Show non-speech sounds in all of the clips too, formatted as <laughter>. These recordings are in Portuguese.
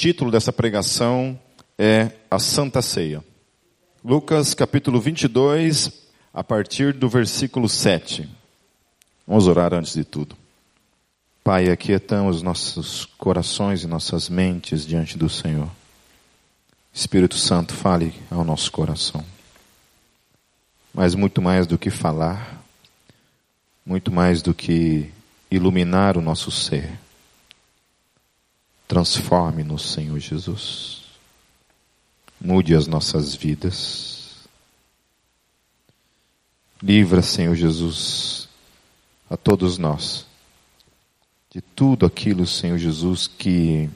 título dessa pregação é A Santa Ceia. Lucas capítulo 22, a partir do versículo 7. Vamos orar antes de tudo. Pai, aquietamos nossos corações e nossas mentes diante do Senhor. Espírito Santo, fale ao nosso coração. Mas muito mais do que falar, muito mais do que iluminar o nosso ser, transforme-nos, Senhor Jesus. Mude as nossas vidas. Livra, Senhor Jesus, a todos nós de tudo aquilo, Senhor Jesus, que,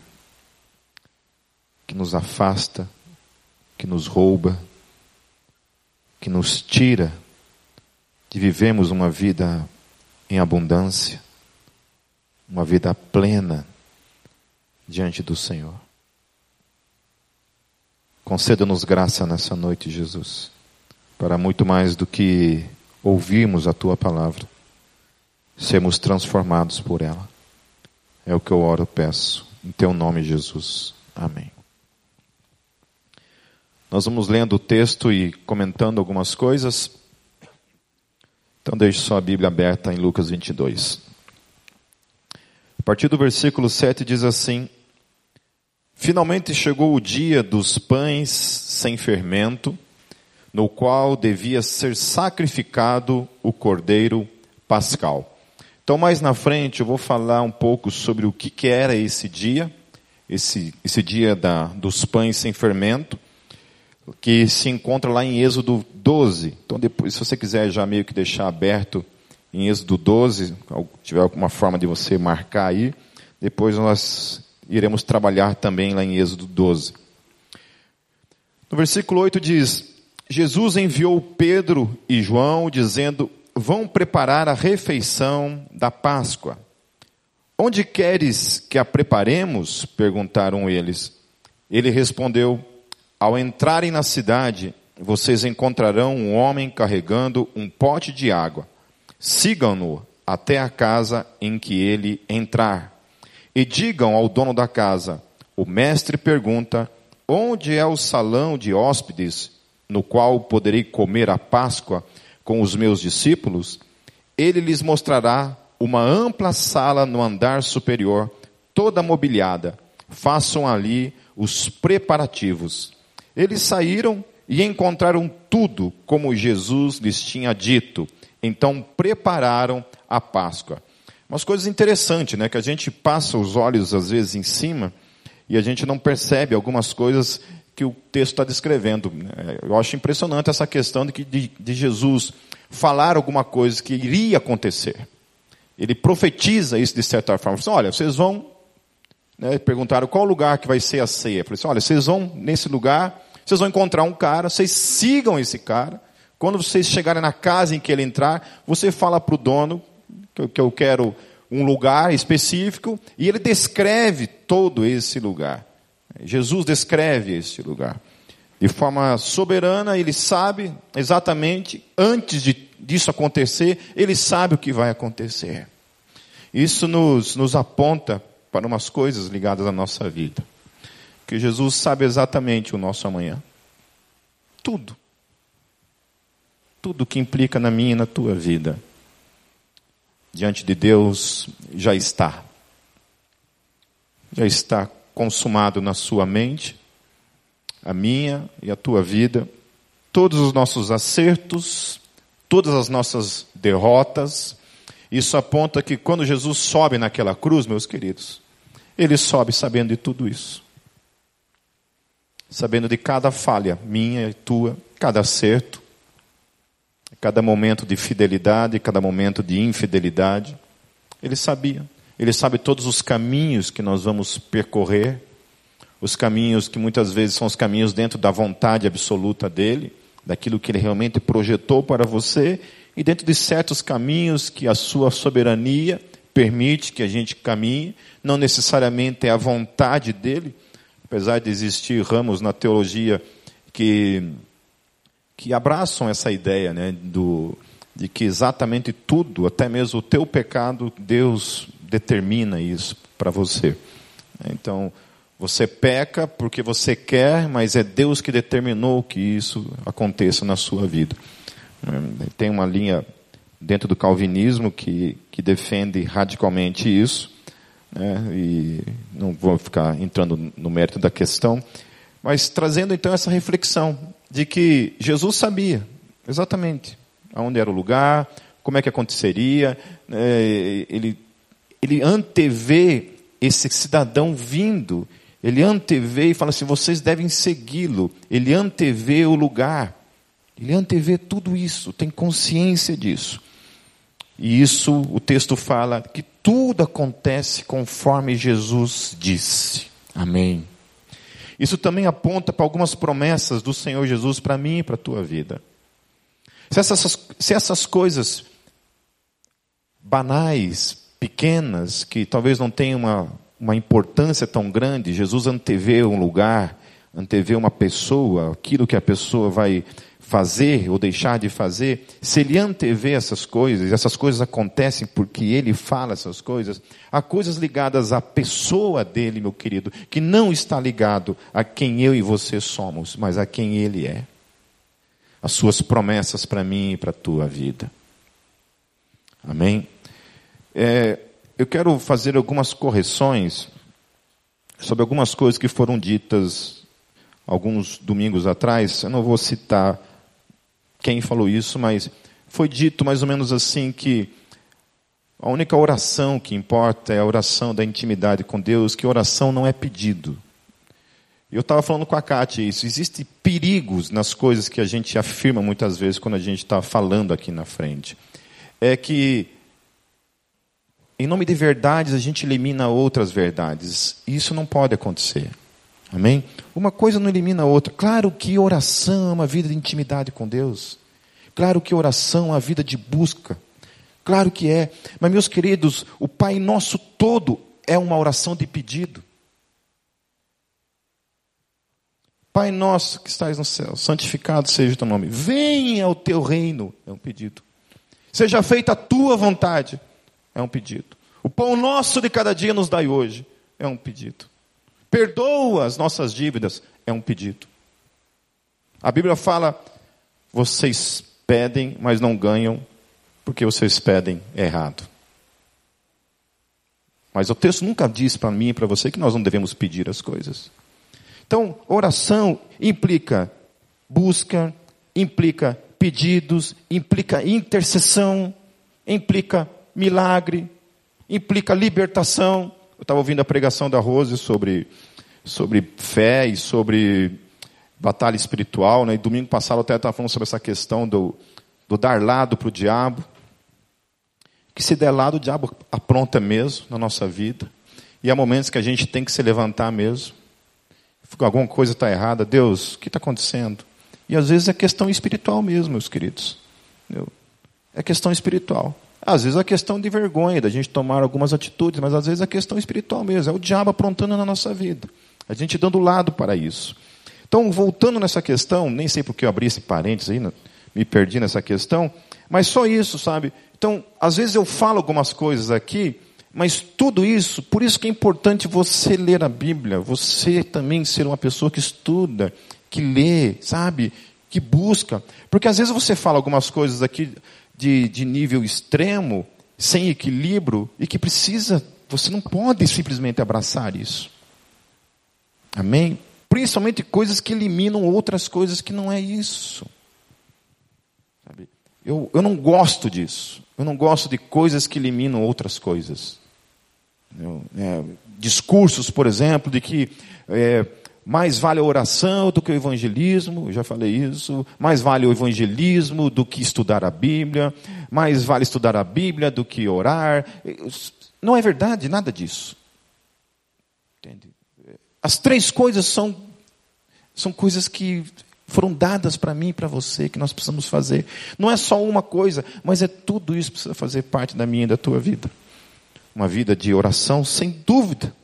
que nos afasta, que nos rouba, que nos tira de vivemos uma vida em abundância, uma vida plena diante do Senhor. Conceda-nos graça nessa noite, Jesus, para muito mais do que ouvirmos a tua palavra, sermos transformados por ela. É o que eu oro, peço. Em teu nome, Jesus. Amém. Nós vamos lendo o texto e comentando algumas coisas. Então deixe sua Bíblia aberta em Lucas 22. Partir do versículo 7 diz assim: Finalmente chegou o dia dos pães sem fermento, no qual devia ser sacrificado o cordeiro pascal. Então, mais na frente, eu vou falar um pouco sobre o que, que era esse dia, esse, esse dia da, dos pães sem fermento, que se encontra lá em Êxodo 12. Então, depois, se você quiser já meio que deixar aberto em Êxodo 12, tiver alguma forma de você marcar aí, depois nós iremos trabalhar também lá em Êxodo 12. No versículo 8 diz: Jesus enviou Pedro e João, dizendo: vão preparar a refeição da Páscoa. Onde queres que a preparemos? perguntaram eles. Ele respondeu: Ao entrarem na cidade, vocês encontrarão um homem carregando um pote de água. Sigam-no até a casa em que ele entrar. E digam ao dono da casa: O mestre pergunta: Onde é o salão de hóspedes no qual poderei comer a Páscoa com os meus discípulos, ele lhes mostrará uma ampla sala no andar superior, toda mobiliada. Façam ali os preparativos. Eles saíram e encontraram tudo como Jesus lhes tinha dito. Então prepararam a Páscoa. Umas coisas interessantes, né? Que a gente passa os olhos às vezes em cima e a gente não percebe algumas coisas que o texto está descrevendo. Eu acho impressionante essa questão de, que, de, de Jesus falar alguma coisa que iria acontecer. Ele profetiza isso de certa forma. Assim, olha, vocês vão. Né, perguntaram qual lugar que vai ser a ceia. Eu falei assim, olha, vocês vão nesse lugar, vocês vão encontrar um cara, vocês sigam esse cara. Quando vocês chegarem na casa em que ele entrar, você fala para o dono que eu, que eu quero um lugar específico e ele descreve todo esse lugar. Jesus descreve esse lugar. De forma soberana, ele sabe exatamente, antes de, disso acontecer, ele sabe o que vai acontecer. Isso nos, nos aponta para umas coisas ligadas à nossa vida. Que Jesus sabe exatamente o nosso amanhã. Tudo. Tudo que implica na minha e na tua vida. Diante de Deus já está. Já está consumado na sua mente, a minha e a tua vida, todos os nossos acertos, todas as nossas derrotas. Isso aponta que quando Jesus sobe naquela cruz, meus queridos, ele sobe sabendo de tudo isso. Sabendo de cada falha minha e tua, cada acerto, cada momento de fidelidade, cada momento de infidelidade. Ele sabia. Ele sabe todos os caminhos que nós vamos percorrer, os caminhos que muitas vezes são os caminhos dentro da vontade absoluta dele, daquilo que ele realmente projetou para você, e dentro de certos caminhos que a sua soberania permite que a gente caminhe, não necessariamente é a vontade dele, apesar de existir ramos na teologia que, que abraçam essa ideia né, do, de que exatamente tudo, até mesmo o teu pecado, Deus determina isso para você. Então, Você peca porque você quer, mas é Deus que determinou que isso aconteça na sua vida. Tem uma linha dentro do calvinismo que, que defende radicalmente isso, né? e não vou ficar entrando no mérito da questão, mas trazendo então essa reflexão de que Jesus sabia exatamente aonde era o lugar, como é que aconteceria, né? ele, ele antevê esse cidadão vindo, ele antevê e fala assim: vocês devem segui-lo, ele antevê o lugar, ele antevê tudo isso, tem consciência disso. E isso o texto fala que tudo acontece conforme Jesus disse. Amém. Isso também aponta para algumas promessas do Senhor Jesus para mim e para a tua vida. Se essas, se essas coisas banais, pequenas, que talvez não tenham uma, uma importância tão grande, Jesus antevê um lugar, antevê uma pessoa, aquilo que a pessoa vai fazer ou deixar de fazer, se ele antevê essas coisas, essas coisas acontecem porque ele fala essas coisas, há coisas ligadas à pessoa dele, meu querido, que não está ligado a quem eu e você somos, mas a quem ele é. As suas promessas para mim e para a tua vida. Amém? É, eu quero fazer algumas correções sobre algumas coisas que foram ditas alguns domingos atrás. Eu não vou citar quem falou isso, mas foi dito mais ou menos assim que a única oração que importa é a oração da intimidade com Deus, que oração não é pedido. Eu estava falando com a Kátia isso. Existem perigos nas coisas que a gente afirma muitas vezes quando a gente está falando aqui na frente. É que, em nome de verdades, a gente elimina outras verdades. Isso não pode acontecer. Amém? Uma coisa não elimina a outra. Claro que oração é uma vida de intimidade com Deus. Claro que oração é uma vida de busca. Claro que é. Mas, meus queridos, o Pai Nosso todo é uma oração de pedido. Pai nosso que estás no céu, santificado seja o teu nome. Venha o teu reino, é um pedido. Seja feita a tua vontade, é um pedido. O pão nosso de cada dia nos dai hoje, é um pedido. Perdoa as nossas dívidas, é um pedido. A Bíblia fala: vocês pedem, mas não ganham, porque vocês pedem errado. Mas o texto nunca diz para mim e para você que nós não devemos pedir as coisas. Então, oração implica busca, implica pedidos, implica intercessão, implica milagre, implica libertação. Estava ouvindo a pregação da Rose sobre, sobre fé e sobre batalha espiritual, né? E domingo passado eu até estava falando sobre essa questão do, do dar lado para o diabo. Que se der lado, o diabo apronta mesmo na nossa vida. E há momentos que a gente tem que se levantar mesmo. Alguma coisa está errada. Deus, o que está acontecendo? E às vezes é questão espiritual mesmo, meus queridos. É questão espiritual. Às vezes é questão de vergonha, da gente tomar algumas atitudes, mas às vezes é questão espiritual mesmo. É o diabo aprontando na nossa vida. A gente dando lado para isso. Então, voltando nessa questão, nem sei porque eu abri esse parênteses aí, me perdi nessa questão, mas só isso, sabe? Então, às vezes eu falo algumas coisas aqui, mas tudo isso, por isso que é importante você ler a Bíblia, você também ser uma pessoa que estuda, que lê, sabe? Que busca. Porque às vezes você fala algumas coisas aqui de, de nível extremo, sem equilíbrio, e que precisa, você não pode simplesmente abraçar isso. Amém? Principalmente coisas que eliminam outras coisas que não é isso. Eu, eu não gosto disso. Eu não gosto de coisas que eliminam outras coisas. Eu, é, discursos, por exemplo, de que é, mais vale a oração do que o evangelismo, eu já falei isso. Mais vale o evangelismo do que estudar a Bíblia. Mais vale estudar a Bíblia do que orar. Não é verdade nada disso. Entende? As três coisas são, são coisas que foram dadas para mim e para você, que nós precisamos fazer. Não é só uma coisa, mas é tudo isso que precisa fazer parte da minha e da tua vida. Uma vida de oração, sem dúvida.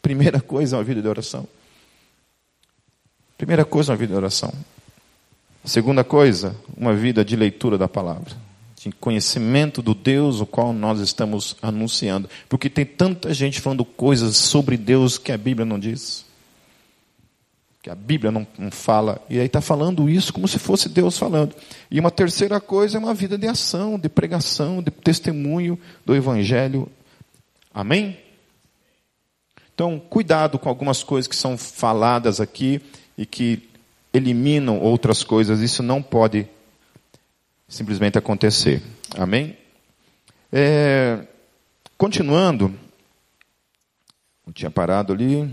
Primeira coisa é uma vida de oração. Primeira coisa, uma vida de oração. Segunda coisa, uma vida de leitura da palavra, de conhecimento do Deus o qual nós estamos anunciando. Porque tem tanta gente falando coisas sobre Deus que a Bíblia não diz. que a Bíblia não, não fala, e aí está falando isso como se fosse Deus falando. E uma terceira coisa é uma vida de ação, de pregação, de testemunho do Evangelho. Amém? Então, cuidado com algumas coisas que são faladas aqui e que eliminam outras coisas, isso não pode simplesmente acontecer. Amém? É, continuando, eu tinha parado ali.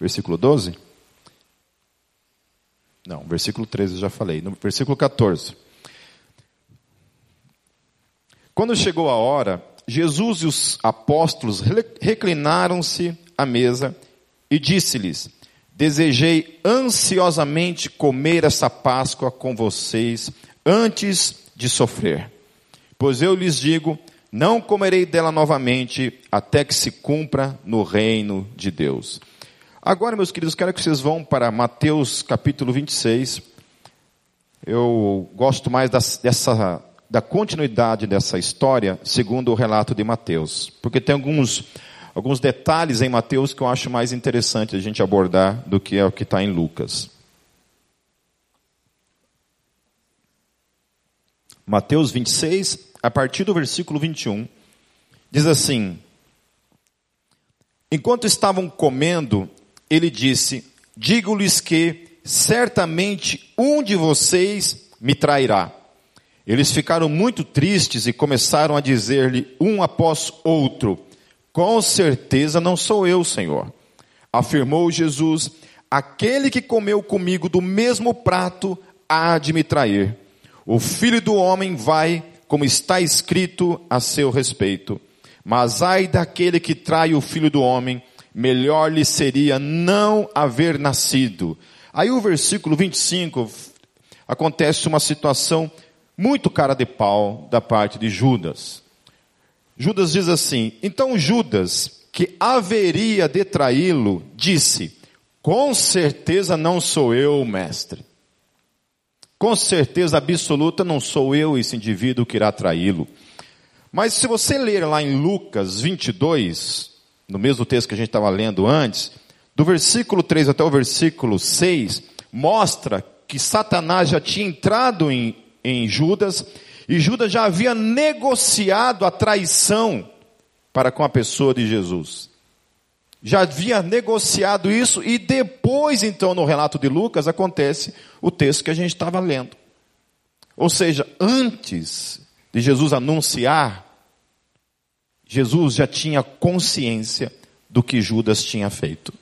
Versículo 12? Não, versículo 13 eu já falei. No versículo 14. Quando chegou a hora, Jesus e os apóstolos reclinaram-se à mesa e disse-lhes: Desejei ansiosamente comer essa Páscoa com vocês antes de sofrer. Pois eu lhes digo: não comerei dela novamente até que se cumpra no reino de Deus. Agora, meus queridos, quero que vocês vão para Mateus capítulo 26. Eu gosto mais dessa, da continuidade dessa história, segundo o relato de Mateus. Porque tem alguns, alguns detalhes em Mateus que eu acho mais interessante a gente abordar do que é o que está em Lucas. Mateus 26, a partir do versículo 21, diz assim: Enquanto estavam comendo, ele disse: Digo-lhes que certamente um de vocês me trairá. Eles ficaram muito tristes e começaram a dizer-lhe um após outro: Com certeza não sou eu, Senhor. Afirmou Jesus: Aquele que comeu comigo do mesmo prato há de me trair. O filho do homem vai, como está escrito a seu respeito. Mas ai daquele que trai o filho do homem, melhor lhe seria não haver nascido. Aí o versículo 25 acontece uma situação muito cara de pau da parte de Judas. Judas diz assim: Então Judas, que haveria de traí-lo, disse: Com certeza não sou eu, mestre. Com certeza absoluta não sou eu esse indivíduo que irá traí-lo. Mas se você ler lá em Lucas 22, no mesmo texto que a gente estava lendo antes, do versículo 3 até o versículo 6, mostra que Satanás já tinha entrado em, em Judas, e Judas já havia negociado a traição para com a pessoa de Jesus. Já havia negociado isso, e depois, então, no relato de Lucas, acontece o texto que a gente estava lendo. Ou seja, antes de Jesus anunciar Jesus já tinha consciência do que Judas tinha feito.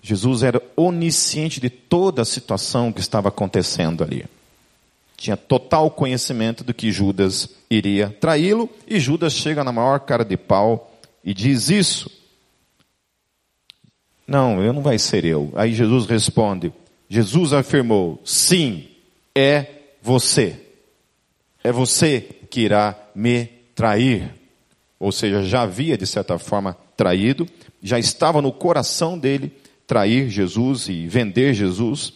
Jesus era onisciente de toda a situação que estava acontecendo ali. Tinha total conhecimento do que Judas iria traí-lo, e Judas chega na maior cara de pau e diz isso. Não, eu não vai ser eu. Aí Jesus responde: Jesus afirmou: sim, é você. É você que irá me trair ou seja, já havia de certa forma traído, já estava no coração dele trair Jesus e vender Jesus,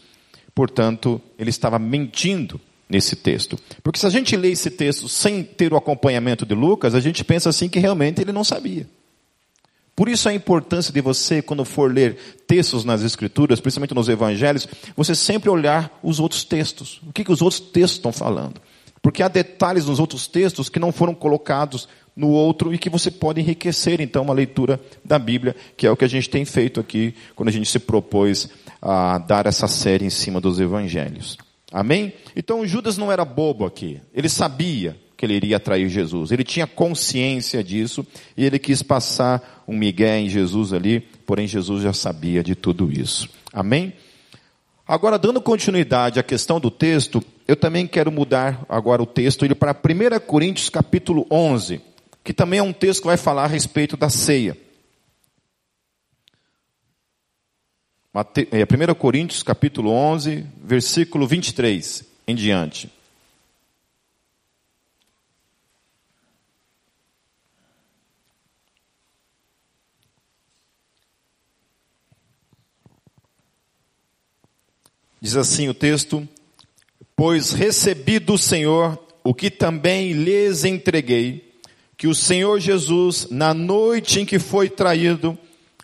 portanto, ele estava mentindo nesse texto. Porque se a gente lê esse texto sem ter o acompanhamento de Lucas, a gente pensa assim que realmente ele não sabia. Por isso a importância de você, quando for ler textos nas Escrituras, principalmente nos Evangelhos, você sempre olhar os outros textos. O que, que os outros textos estão falando? Porque há detalhes nos outros textos que não foram colocados no outro e que você pode enriquecer então uma leitura da Bíblia, que é o que a gente tem feito aqui quando a gente se propôs a dar essa série em cima dos evangelhos. Amém? Então Judas não era bobo aqui. Ele sabia que ele iria trair Jesus. Ele tinha consciência disso e ele quis passar um migué em Jesus ali, porém Jesus já sabia de tudo isso. Amém? Agora, dando continuidade à questão do texto, eu também quero mudar agora o texto, para 1 Coríntios capítulo 11 que também é um texto que vai falar a respeito da ceia. Mate, é, 1 Coríntios capítulo 11, versículo 23 em diante. Diz assim o texto: Pois recebi do Senhor o que também lhes entreguei, que o Senhor Jesus, na noite em que foi traído,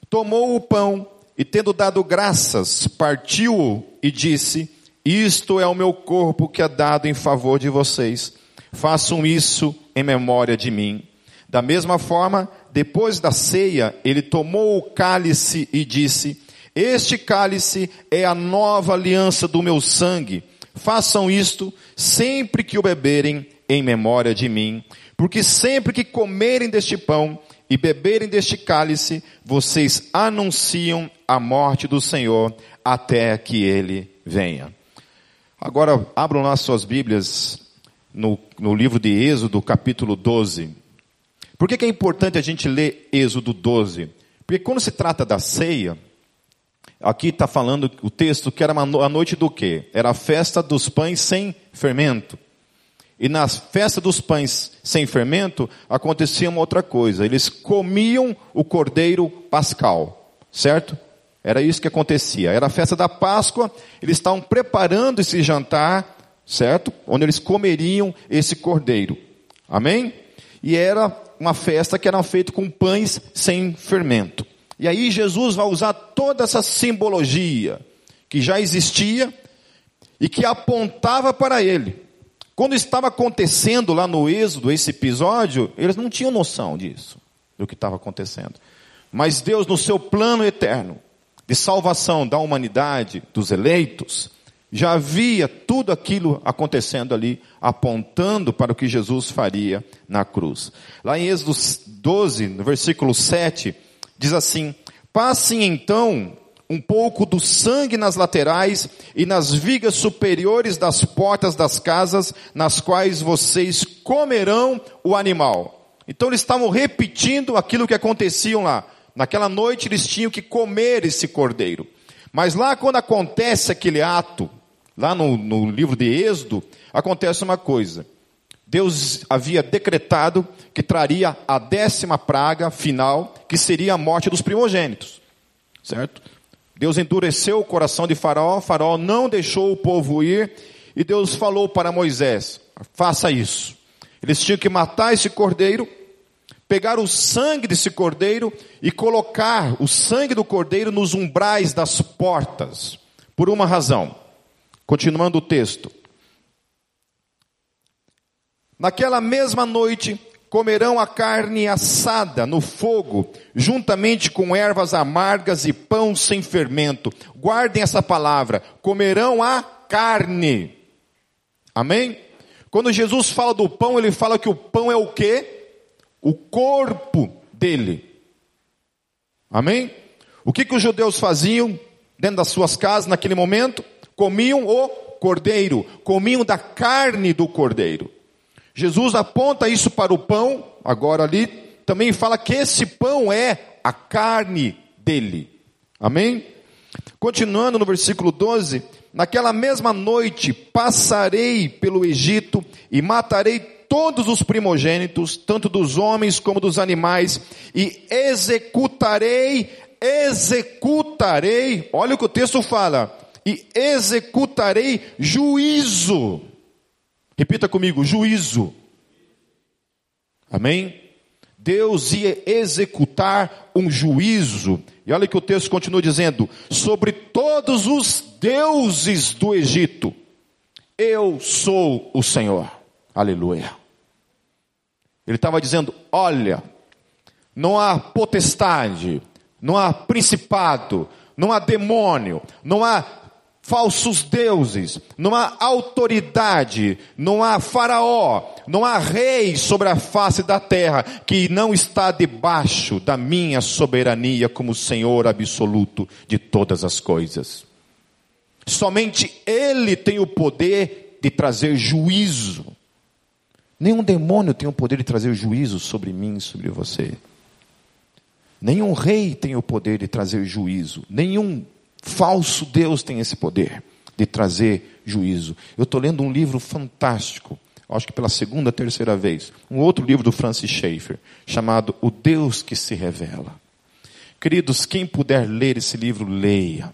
tomou o pão e, tendo dado graças, partiu-o e disse: Isto é o meu corpo que é dado em favor de vocês. Façam isso em memória de mim. Da mesma forma, depois da ceia, ele tomou o cálice e disse: Este cálice é a nova aliança do meu sangue. Façam isto sempre que o beberem em memória de mim. Porque sempre que comerem deste pão e beberem deste cálice, vocês anunciam a morte do Senhor até que ele venha. Agora, abram lá suas Bíblias no, no livro de Êxodo, capítulo 12. Por que, que é importante a gente ler Êxodo 12? Porque quando se trata da ceia, aqui está falando o texto que era a noite do quê? Era a festa dos pães sem fermento. E na festa dos pães sem fermento, acontecia uma outra coisa. Eles comiam o cordeiro pascal, certo? Era isso que acontecia. Era a festa da Páscoa, eles estavam preparando esse jantar, certo? Onde eles comeriam esse cordeiro. Amém? E era uma festa que era feita com pães sem fermento. E aí Jesus vai usar toda essa simbologia que já existia e que apontava para ele. Quando estava acontecendo lá no Êxodo esse episódio, eles não tinham noção disso, do que estava acontecendo. Mas Deus, no seu plano eterno de salvação da humanidade, dos eleitos, já havia tudo aquilo acontecendo ali, apontando para o que Jesus faria na cruz. Lá em Êxodo 12, no versículo 7, diz assim: Passem então um pouco do sangue nas laterais e nas vigas superiores das portas das casas, nas quais vocês comerão o animal. Então eles estavam repetindo aquilo que aconteciam lá. Naquela noite eles tinham que comer esse cordeiro. Mas lá quando acontece aquele ato, lá no, no livro de Êxodo, acontece uma coisa. Deus havia decretado que traria a décima praga final, que seria a morte dos primogênitos. Certo? Deus endureceu o coração de Faraó, Faraó não deixou o povo ir, e Deus falou para Moisés: faça isso. Eles tinham que matar esse cordeiro, pegar o sangue desse cordeiro e colocar o sangue do cordeiro nos umbrais das portas, por uma razão. Continuando o texto. Naquela mesma noite, comerão a carne assada no fogo, juntamente com ervas amargas e pão sem fermento. Guardem essa palavra: comerão a carne. Amém? Quando Jesus fala do pão, ele fala que o pão é o quê? O corpo dele. Amém? O que, que os judeus faziam dentro das suas casas naquele momento? Comiam o cordeiro, comiam da carne do cordeiro. Jesus aponta isso para o pão, agora ali, também fala que esse pão é a carne dele. Amém? Continuando no versículo 12: Naquela mesma noite passarei pelo Egito e matarei todos os primogênitos, tanto dos homens como dos animais, e executarei, executarei, olha o que o texto fala, e executarei juízo Repita comigo: juízo. Amém? Deus ia executar um juízo. E olha que o texto continua dizendo: sobre todos os deuses do Egito, eu sou o Senhor. Aleluia. Ele estava dizendo: olha, não há potestade, não há principado, não há demônio, não há falsos deuses, não há autoridade, não há faraó, não há rei sobre a face da terra que não está debaixo da minha soberania como Senhor absoluto de todas as coisas. Somente Ele tem o poder de trazer juízo. Nenhum demônio tem o poder de trazer juízo sobre mim sobre você. Nenhum rei tem o poder de trazer juízo. Nenhum Falso Deus tem esse poder de trazer juízo. Eu estou lendo um livro fantástico, acho que pela segunda, terceira vez, um outro livro do Francis Schaeffer, chamado O Deus que se Revela. Queridos, quem puder ler esse livro, leia.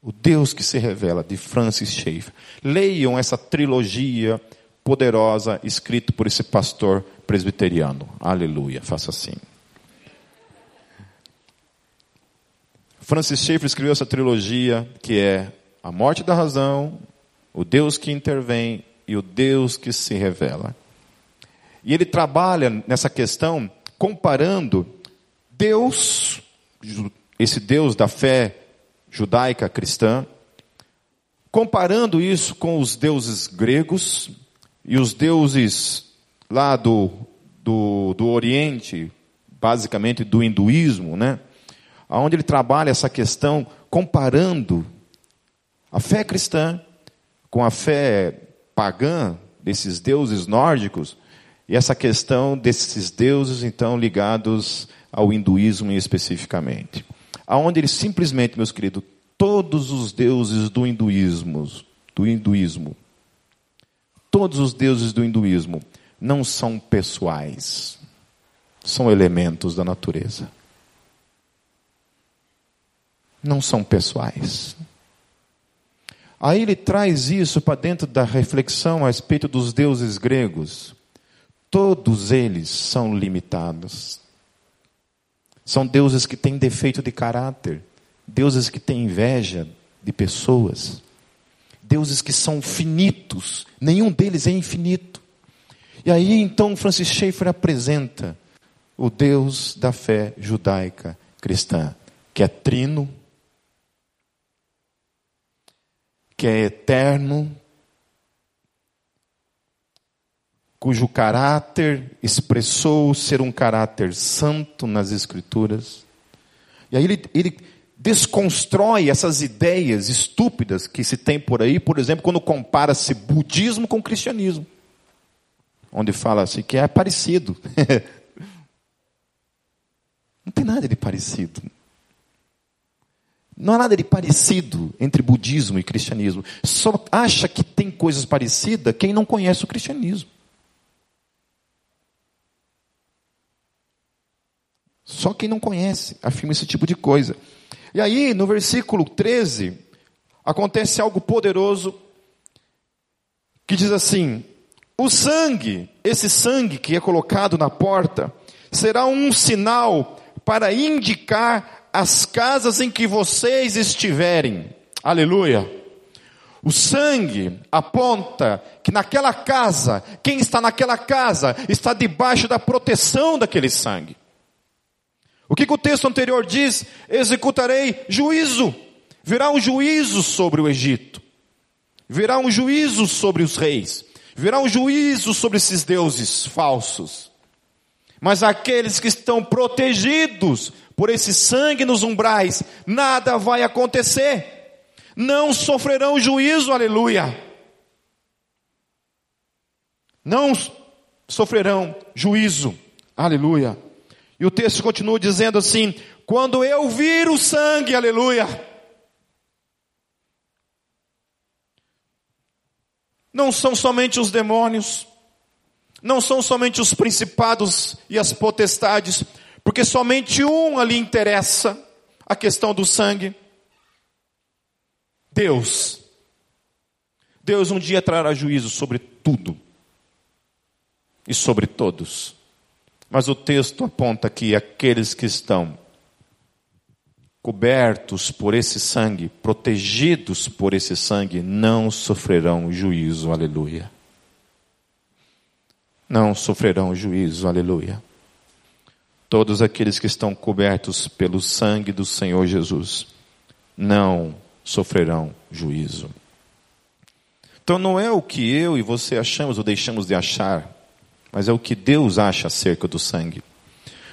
O Deus que se Revela, de Francis Schaeffer. Leiam essa trilogia poderosa, escrito por esse pastor presbiteriano. Aleluia, faça assim. Francis Schaeffer escreveu essa trilogia que é A Morte da Razão, O Deus que Intervém e O Deus que se Revela. E ele trabalha nessa questão comparando Deus, esse Deus da fé judaica cristã, comparando isso com os deuses gregos e os deuses lá do, do, do Oriente, basicamente do hinduísmo, né? Onde ele trabalha essa questão comparando a fé cristã com a fé pagã desses deuses nórdicos e essa questão desses deuses então ligados ao hinduísmo especificamente. Aonde ele simplesmente, meus queridos, todos os deuses do hinduísmo, do hinduísmo, todos os deuses do hinduísmo não são pessoais, são elementos da natureza. Não são pessoais. Aí ele traz isso para dentro da reflexão a respeito dos deuses gregos. Todos eles são limitados. São deuses que têm defeito de caráter, deuses que têm inveja de pessoas, deuses que são finitos, nenhum deles é infinito. E aí então Francis Schaeffer apresenta o Deus da fé judaica cristã, que é trino, que é eterno, cujo caráter expressou ser um caráter santo nas Escrituras. E aí ele, ele desconstrói essas ideias estúpidas que se tem por aí, por exemplo, quando compara-se budismo com cristianismo. Onde fala-se que é parecido. <laughs> Não tem nada de parecido. Não há nada de parecido entre budismo e cristianismo. Só acha que tem coisas parecidas quem não conhece o cristianismo. Só quem não conhece afirma esse tipo de coisa. E aí, no versículo 13, acontece algo poderoso que diz assim: O sangue, esse sangue que é colocado na porta, será um sinal para indicar as casas em que vocês estiverem. Aleluia. O sangue aponta que naquela casa, quem está naquela casa, está debaixo da proteção daquele sangue. O que, que o texto anterior diz? Executarei juízo. Virá um juízo sobre o Egito. Virá um juízo sobre os reis. Virá um juízo sobre esses deuses falsos. Mas aqueles que estão protegidos por esse sangue nos umbrais, nada vai acontecer. Não sofrerão juízo, aleluia. Não sofrerão juízo, aleluia. E o texto continua dizendo assim: quando eu vir o sangue, aleluia. Não são somente os demônios, não são somente os principados e as potestades, porque somente um ali interessa a questão do sangue. Deus. Deus um dia trará juízo sobre tudo e sobre todos. Mas o texto aponta que aqueles que estão cobertos por esse sangue, protegidos por esse sangue, não sofrerão juízo, aleluia. Não sofrerão juízo, aleluia. Todos aqueles que estão cobertos pelo sangue do Senhor Jesus não sofrerão juízo. Então não é o que eu e você achamos ou deixamos de achar mas é o que Deus acha acerca do sangue.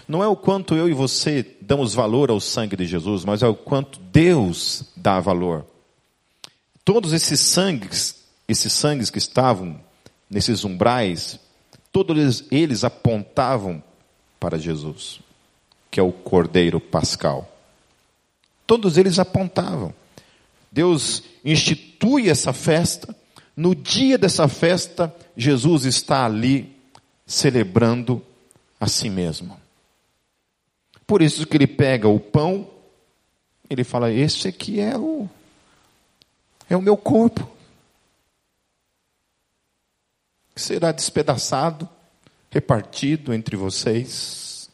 Não é o quanto eu e você damos valor ao sangue de Jesus, mas é o quanto Deus dá valor. Todos esses sangues, esses sangues que estavam nesses umbrais, todos eles, apontavam para Jesus, que é o Cordeiro Pascal. Todos eles apontavam. Deus institui essa festa, no dia dessa festa, Jesus está ali celebrando a si mesmo. Por isso que ele pega o pão, ele fala: "Este aqui é o é o meu corpo. que será despedaçado, repartido entre vocês.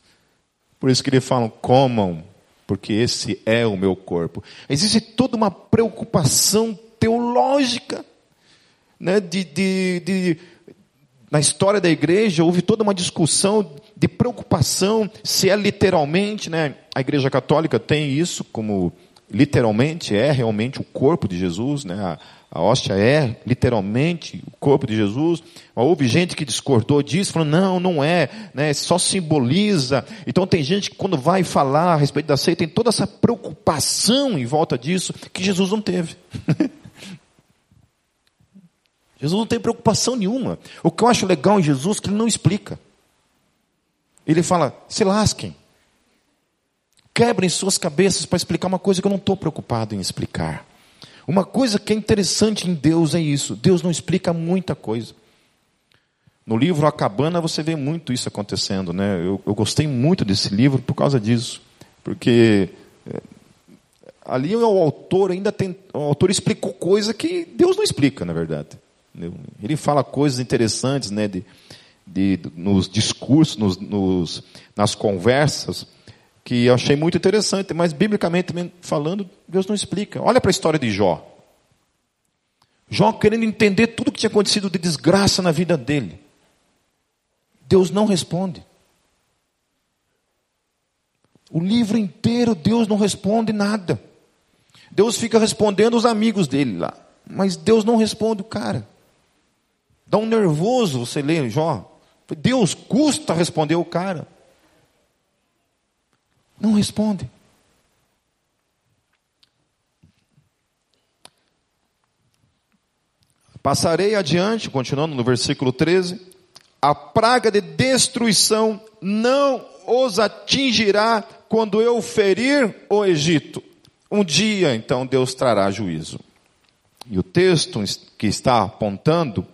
Por isso que ele fala: comam, porque esse é o meu corpo. Existe toda uma preocupação teológica, né, de, de, de na história da igreja houve toda uma discussão de preocupação se é literalmente, né? A igreja católica tem isso como literalmente é realmente o corpo de Jesus, né? A, a hóstia é literalmente o corpo de Jesus. Houve gente que discordou disso, falou, não, não é, né? só simboliza. Então tem gente que quando vai falar a respeito da ceia, tem toda essa preocupação em volta disso, que Jesus não teve. <laughs> Jesus não tem preocupação nenhuma. O que eu acho legal em Jesus é que ele não explica. Ele fala, se lasquem. Quebrem suas cabeças para explicar uma coisa que eu não estou preocupado em explicar. Uma coisa que é interessante em Deus é isso: Deus não explica muita coisa. No livro A Cabana você vê muito isso acontecendo, né? Eu, eu gostei muito desse livro por causa disso, porque é, ali o autor ainda tem, o autor explicou coisa que Deus não explica, na verdade. Ele fala coisas interessantes, né? De, de, nos discursos, nos, nos, nas conversas que eu achei muito interessante, mas biblicamente falando, Deus não explica. Olha para a história de Jó. Jó querendo entender tudo o que tinha acontecido de desgraça na vida dele. Deus não responde. O livro inteiro Deus não responde nada. Deus fica respondendo os amigos dele lá. Mas Deus não responde o cara. Dá um nervoso você lê Jó. Deus custa responder o cara. Não responde. Passarei adiante, continuando no versículo 13. A praga de destruição não os atingirá quando eu ferir o Egito. Um dia, então, Deus trará juízo. E o texto que está apontando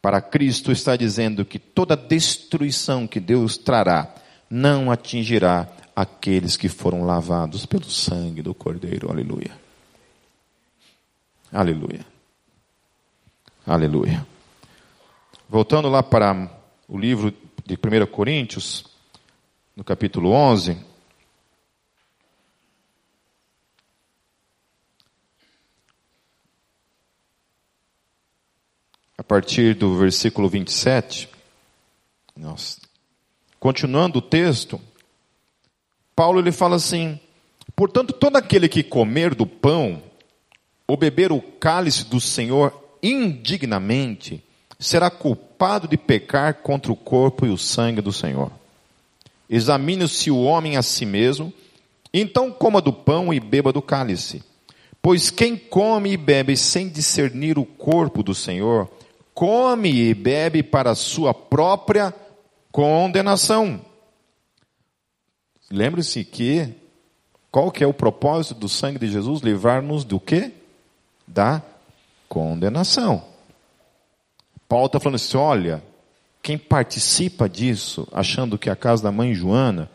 para Cristo está dizendo que toda destruição que Deus trará não atingirá aqueles que foram lavados pelo sangue do Cordeiro. Aleluia. Aleluia. Aleluia. Voltando lá para o livro de 1 Coríntios, no capítulo 11. A partir do versículo 27. Nossa. Continuando o texto, Paulo ele fala assim: Portanto, todo aquele que comer do pão ou beber o cálice do Senhor indignamente será culpado de pecar contra o corpo e o sangue do Senhor. Examine-se o homem a si mesmo, então coma do pão e beba do cálice. Pois quem come e bebe sem discernir o corpo do Senhor, come e bebe para sua própria condenação. Lembre-se que qual que é o propósito do sangue de Jesus? Livrar-nos do quê? Da condenação. Paulo está falando assim: olha, quem participa disso, achando que é a casa da mãe Joana,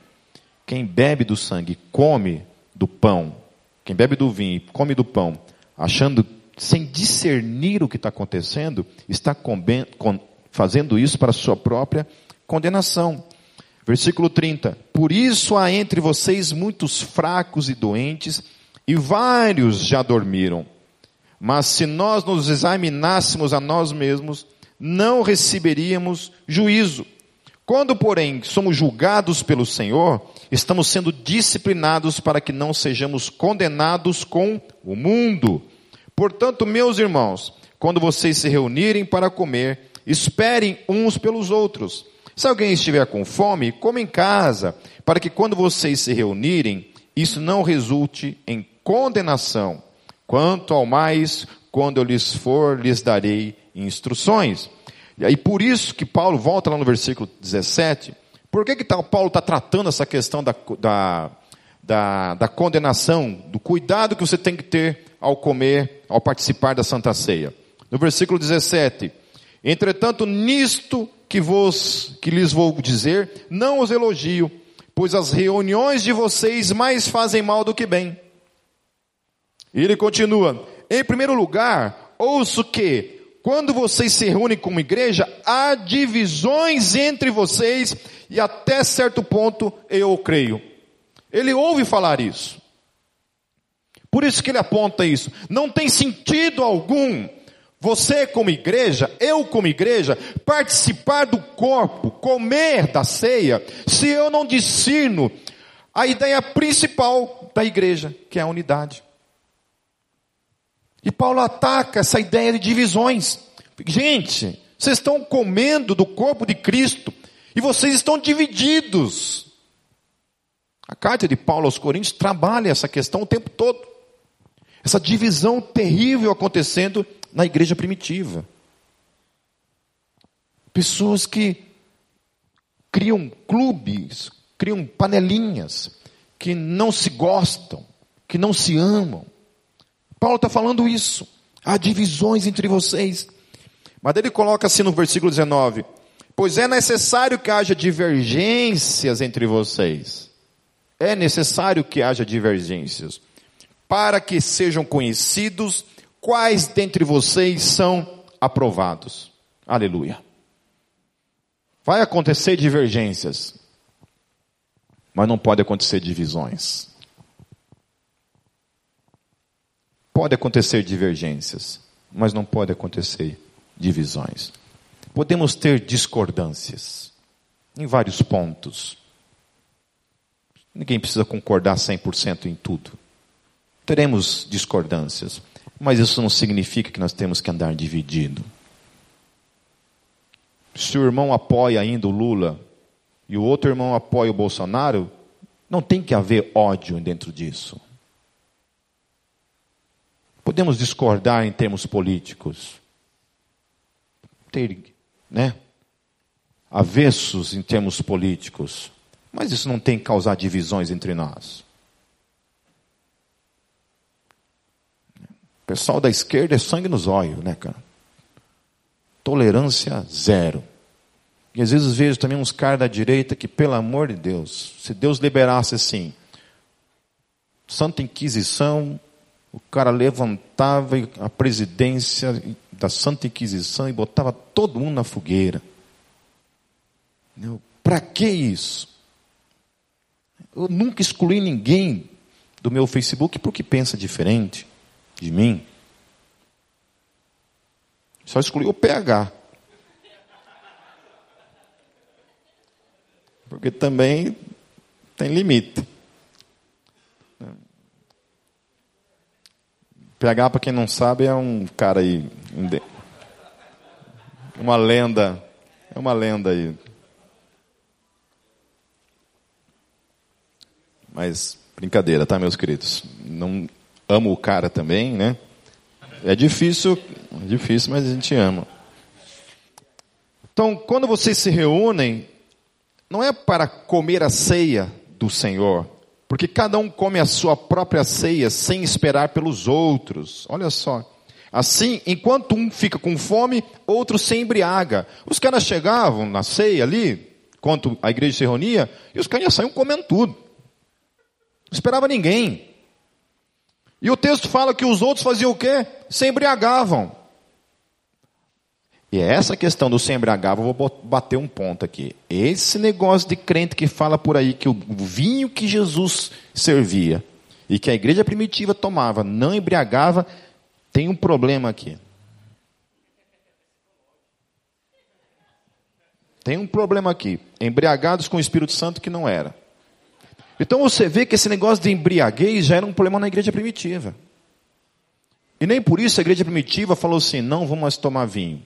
quem bebe do sangue, come do pão, quem bebe do vinho, come do pão, achando, sem discernir o que está acontecendo, está fazendo isso para sua própria condenação. Versículo 30. Por isso há entre vocês muitos fracos e doentes, e vários já dormiram. Mas se nós nos examinássemos a nós mesmos, não receberíamos juízo. Quando, porém, somos julgados pelo Senhor, estamos sendo disciplinados para que não sejamos condenados com o mundo. Portanto, meus irmãos, quando vocês se reunirem para comer, esperem uns pelos outros. Se alguém estiver com fome, coma em casa, para que quando vocês se reunirem, isso não resulte em condenação. Quanto ao mais, quando eu lhes for, lhes darei instruções. E por isso que Paulo volta lá no versículo 17. Por que, que Paulo está tratando essa questão da, da, da, da condenação, do cuidado que você tem que ter ao comer, ao participar da Santa Ceia? No versículo 17. Entretanto, nisto que vos, que lhes vou dizer, não os elogio, pois as reuniões de vocês mais fazem mal do que bem. E ele continua, em primeiro lugar, ouço que, quando vocês se reúnem como igreja, há divisões entre vocês e até certo ponto eu creio. Ele ouve falar isso. Por isso que ele aponta isso. Não tem sentido algum você como igreja, eu como igreja, participar do corpo, comer da ceia, se eu não discerno a ideia principal da igreja, que é a unidade. E Paulo ataca essa ideia de divisões. Gente, vocês estão comendo do corpo de Cristo e vocês estão divididos. A carta de Paulo aos Coríntios trabalha essa questão o tempo todo. Essa divisão terrível acontecendo na igreja primitiva. Pessoas que criam clubes, criam panelinhas, que não se gostam, que não se amam. Paulo está falando isso. Há divisões entre vocês. Mas ele coloca assim no versículo 19: Pois é necessário que haja divergências entre vocês. É necessário que haja divergências. Para que sejam conhecidos quais dentre vocês são aprovados. Aleluia. Vai acontecer divergências, mas não pode acontecer divisões. Pode acontecer divergências, mas não pode acontecer divisões. Podemos ter discordâncias em vários pontos. Ninguém precisa concordar 100% em tudo. Teremos discordâncias, mas isso não significa que nós temos que andar dividido. Se o irmão apoia ainda o Lula e o outro irmão apoia o Bolsonaro, não tem que haver ódio dentro disso. Podemos discordar em termos políticos, ter, né, avessos em termos políticos, mas isso não tem que causar divisões entre nós. Pessoal da esquerda é sangue nos olhos, né, cara? Tolerância zero. E às vezes vejo também uns caras da direita que, pelo amor de Deus, se Deus liberasse assim, Santa Inquisição, o cara levantava a presidência da Santa Inquisição e botava todo mundo na fogueira. Para que isso? Eu nunca excluí ninguém do meu Facebook porque pensa diferente de mim. Só excluí o PH. Porque também tem limite. PH, para quem não sabe, é um cara aí. Uma lenda. É uma lenda aí. Mas, brincadeira, tá, meus queridos? Não amo o cara também, né? É difícil, é difícil, mas a gente ama. Então, quando vocês se reúnem, não é para comer a ceia do Senhor, porque cada um come a sua própria ceia sem esperar pelos outros. Olha só. Assim, enquanto um fica com fome, outro se embriaga. Os caras chegavam na ceia ali, enquanto a igreja se reunia, e os caras saíam comendo tudo. Não esperava ninguém. E o texto fala que os outros faziam o quê? Se embriagavam. E é essa questão do se embriagar, vou bater um ponto aqui. Esse negócio de crente que fala por aí que o vinho que Jesus servia e que a igreja primitiva tomava não embriagava, tem um problema aqui. Tem um problema aqui. Embriagados com o Espírito Santo que não era. Então você vê que esse negócio de embriaguez já era um problema na igreja primitiva. E nem por isso a igreja primitiva falou assim: não vamos tomar vinho.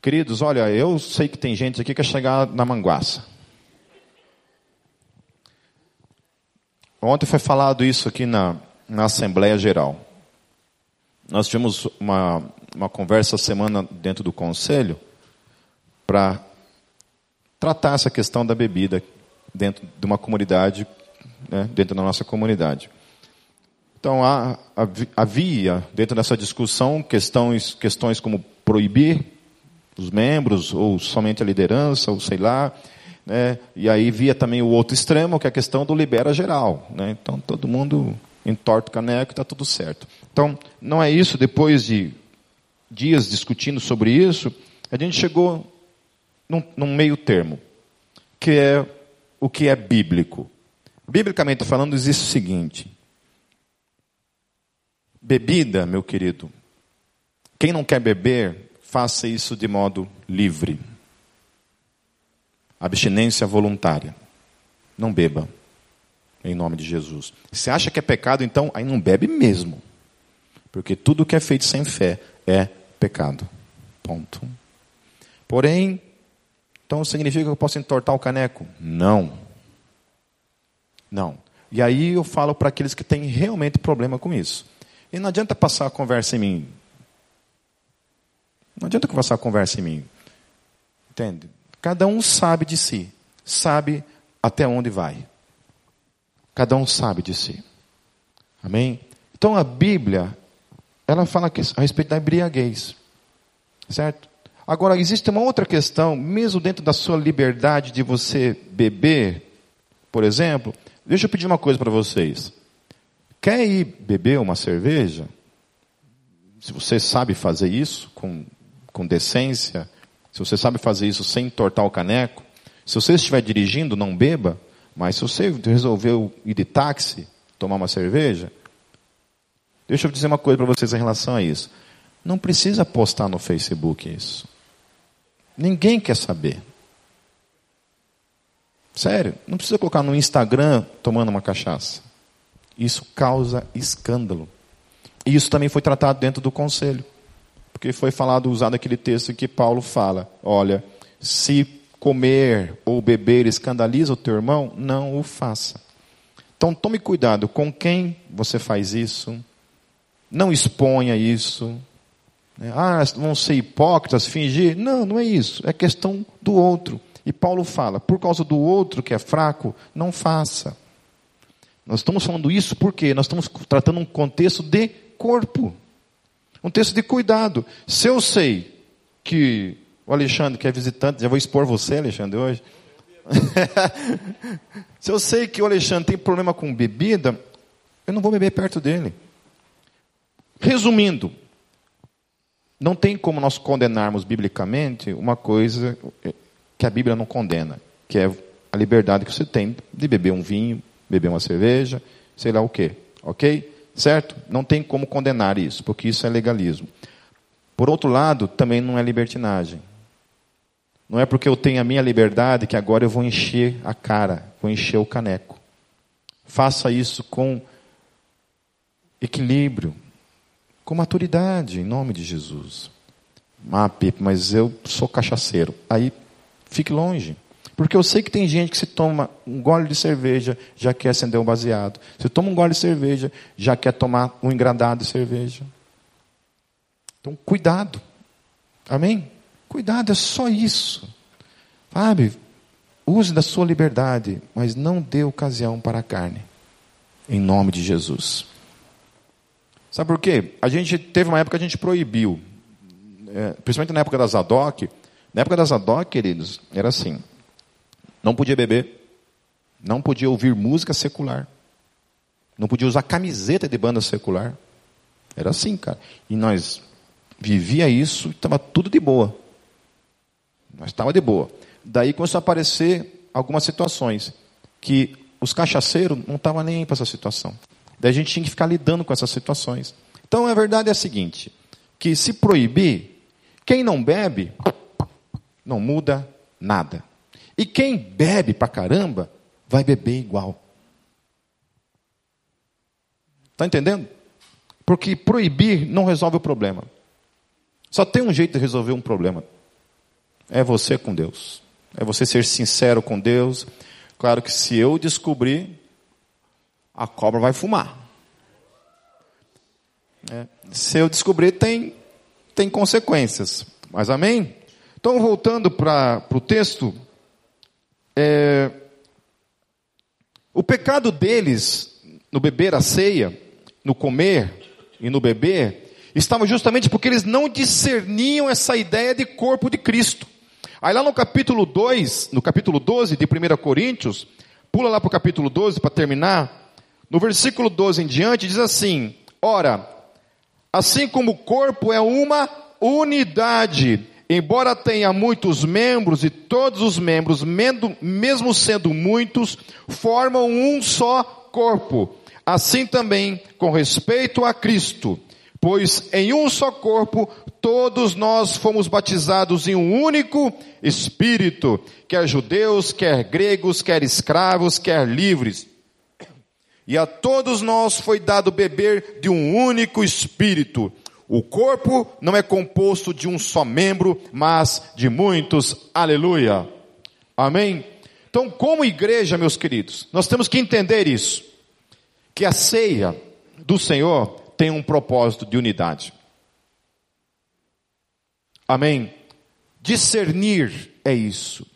Queridos, olha, eu sei que tem gente aqui que quer chegar na manguaça. Ontem foi falado isso aqui na, na Assembleia Geral. Nós tivemos uma, uma conversa semana dentro do conselho para tratar essa questão da bebida dentro de uma comunidade, né, dentro da nossa comunidade. Então, havia, dentro dessa discussão, questões, questões como proibir os membros, ou somente a liderança, ou sei lá. Né? E aí via também o outro extremo, que é a questão do libera geral. Né? Então todo mundo, entorta o caneco e está tudo certo. Então, não é isso, depois de dias discutindo sobre isso, a gente chegou num, num meio termo, que é o que é bíblico. Biblicamente falando, existe o seguinte: bebida, meu querido, quem não quer beber, faça isso de modo livre. Abstinência voluntária. Não beba, em nome de Jesus. Se acha que é pecado, então aí não bebe mesmo. Porque tudo que é feito sem fé é pecado. Ponto. Porém, então significa que eu posso entortar o caneco? Não. Não. E aí eu falo para aqueles que têm realmente problema com isso. E não adianta passar a conversa em mim. Não adianta passar a conversa em mim. Entende? Cada um sabe de si. Sabe até onde vai. Cada um sabe de si. Amém? Então a Bíblia, ela fala a respeito da embriaguez. Certo? Agora, existe uma outra questão, mesmo dentro da sua liberdade de você beber, por exemplo, deixa eu pedir uma coisa para vocês. Quer ir beber uma cerveja? Se você sabe fazer isso com, com decência, se você sabe fazer isso sem entortar o caneco, se você estiver dirigindo, não beba, mas se você resolveu ir de táxi, tomar uma cerveja, deixa eu dizer uma coisa para vocês em relação a isso. Não precisa postar no Facebook isso. Ninguém quer saber. Sério, não precisa colocar no Instagram tomando uma cachaça. Isso causa escândalo. E isso também foi tratado dentro do conselho. Porque foi falado, usado aquele texto que Paulo fala: olha, se comer ou beber escandaliza o teu irmão, não o faça. Então tome cuidado com quem você faz isso. Não exponha isso. Né? Ah, vão ser hipócritas, fingir. Não, não é isso. É questão do outro. E Paulo fala: por causa do outro que é fraco, não faça. Nós estamos falando isso porque nós estamos tratando um contexto de corpo. Um texto de cuidado. Se eu sei que o Alexandre, que é visitante, já vou expor você, Alexandre, hoje. <laughs> Se eu sei que o Alexandre tem problema com bebida, eu não vou beber perto dele. Resumindo, não tem como nós condenarmos biblicamente uma coisa que a Bíblia não condena, que é a liberdade que você tem de beber um vinho, beber uma cerveja, sei lá o quê. Ok? Certo? Não tem como condenar isso, porque isso é legalismo. Por outro lado, também não é libertinagem. Não é porque eu tenho a minha liberdade que agora eu vou encher a cara, vou encher o caneco. Faça isso com equilíbrio, com maturidade, em nome de Jesus. Ah, Pipe, mas eu sou cachaceiro. Aí, fique longe. Porque eu sei que tem gente que se toma um gole de cerveja, já quer acender um baseado. Se toma um gole de cerveja, já quer tomar um engradado de cerveja. Então, cuidado. Amém? Cuidado, é só isso. Sabe? Use da sua liberdade, mas não dê ocasião para a carne. Em nome de Jesus. Sabe por quê? A gente teve uma época que a gente proibiu, é, principalmente na época da Zadok. Na época da Zadok, queridos, era assim: não podia beber, não podia ouvir música secular, não podia usar camiseta de banda secular. Era assim, cara. E nós vivia isso estava tudo de boa. Nós estava de boa. Daí começou a aparecer algumas situações que os cachaceiros não estavam nem para essa situação. Daí a gente tinha que ficar lidando com essas situações. Então a verdade é a seguinte: que se proibir, quem não bebe, não muda nada. E quem bebe pra caramba, vai beber igual. Está entendendo? Porque proibir não resolve o problema. Só tem um jeito de resolver um problema: é você com Deus. É você ser sincero com Deus. Claro que se eu descobrir, a cobra vai fumar. É, se eu descobrir, tem, tem consequências. Mas amém? Então, voltando para o texto, é, o pecado deles no beber a ceia, no comer e no beber, estava justamente porque eles não discerniam essa ideia de corpo de Cristo. Aí lá no capítulo 2, no capítulo 12 de 1 Coríntios, pula lá para o capítulo 12 para terminar, No versículo 12 em diante diz assim: Ora, assim como o corpo é uma unidade, embora tenha muitos membros e todos os membros, mesmo sendo muitos, formam um só corpo. Assim também com respeito a Cristo, pois em um só corpo todos nós fomos batizados em um único Espírito, quer judeus, quer gregos, quer escravos, quer livres. E a todos nós foi dado beber de um único Espírito. O corpo não é composto de um só membro, mas de muitos. Aleluia. Amém? Então, como igreja, meus queridos, nós temos que entender isso. Que a ceia do Senhor tem um propósito de unidade. Amém? Discernir é isso.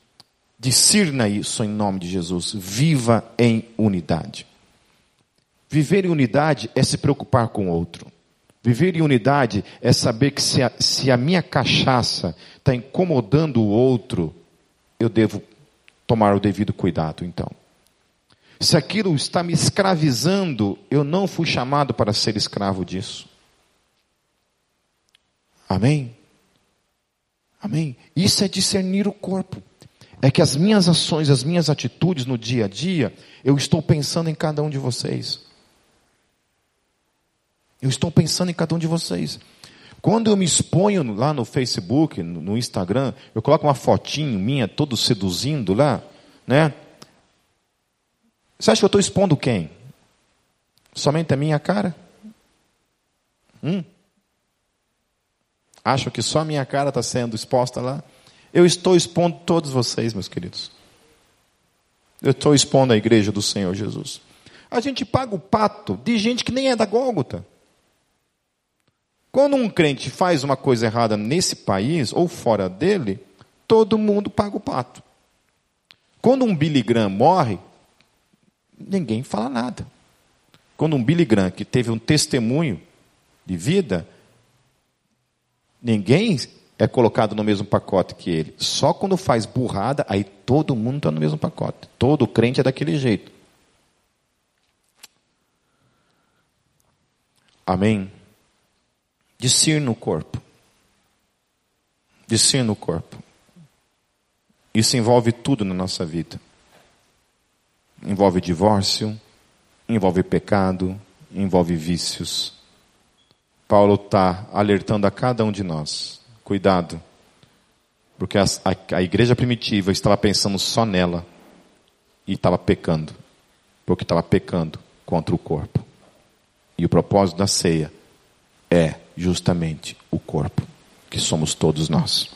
Discirna isso em nome de Jesus. Viva em unidade. Viver em unidade é se preocupar com o outro. Viver em unidade é saber que se a, se a minha cachaça está incomodando o outro, eu devo tomar o devido cuidado, então. Se aquilo está me escravizando, eu não fui chamado para ser escravo disso. Amém? Amém? Isso é discernir o corpo. É que as minhas ações, as minhas atitudes no dia a dia, eu estou pensando em cada um de vocês. Eu estou pensando em cada um de vocês. Quando eu me exponho lá no Facebook, no Instagram, eu coloco uma fotinho minha, todo seduzindo lá, né? Você acha que eu estou expondo quem? Somente a minha cara? Hum? Acham que só a minha cara está sendo exposta lá? Eu estou expondo todos vocês, meus queridos. Eu estou expondo a igreja do Senhor Jesus. A gente paga o pato de gente que nem é da Gólgota. Quando um crente faz uma coisa errada nesse país ou fora dele, todo mundo paga o pato. Quando um Billy Graham morre, ninguém fala nada. Quando um Billy Graham que teve um testemunho de vida, Ninguém é colocado no mesmo pacote que ele. Só quando faz burrada, aí todo mundo está no mesmo pacote. Todo crente é daquele jeito. Amém? Discirna o corpo. Discirna o corpo. Isso envolve tudo na nossa vida. Envolve divórcio, envolve pecado, envolve vícios, Paulo está alertando a cada um de nós: cuidado, porque a, a, a igreja primitiva estava pensando só nela e estava pecando, porque estava pecando contra o corpo. E o propósito da ceia é justamente o corpo, que somos todos nós.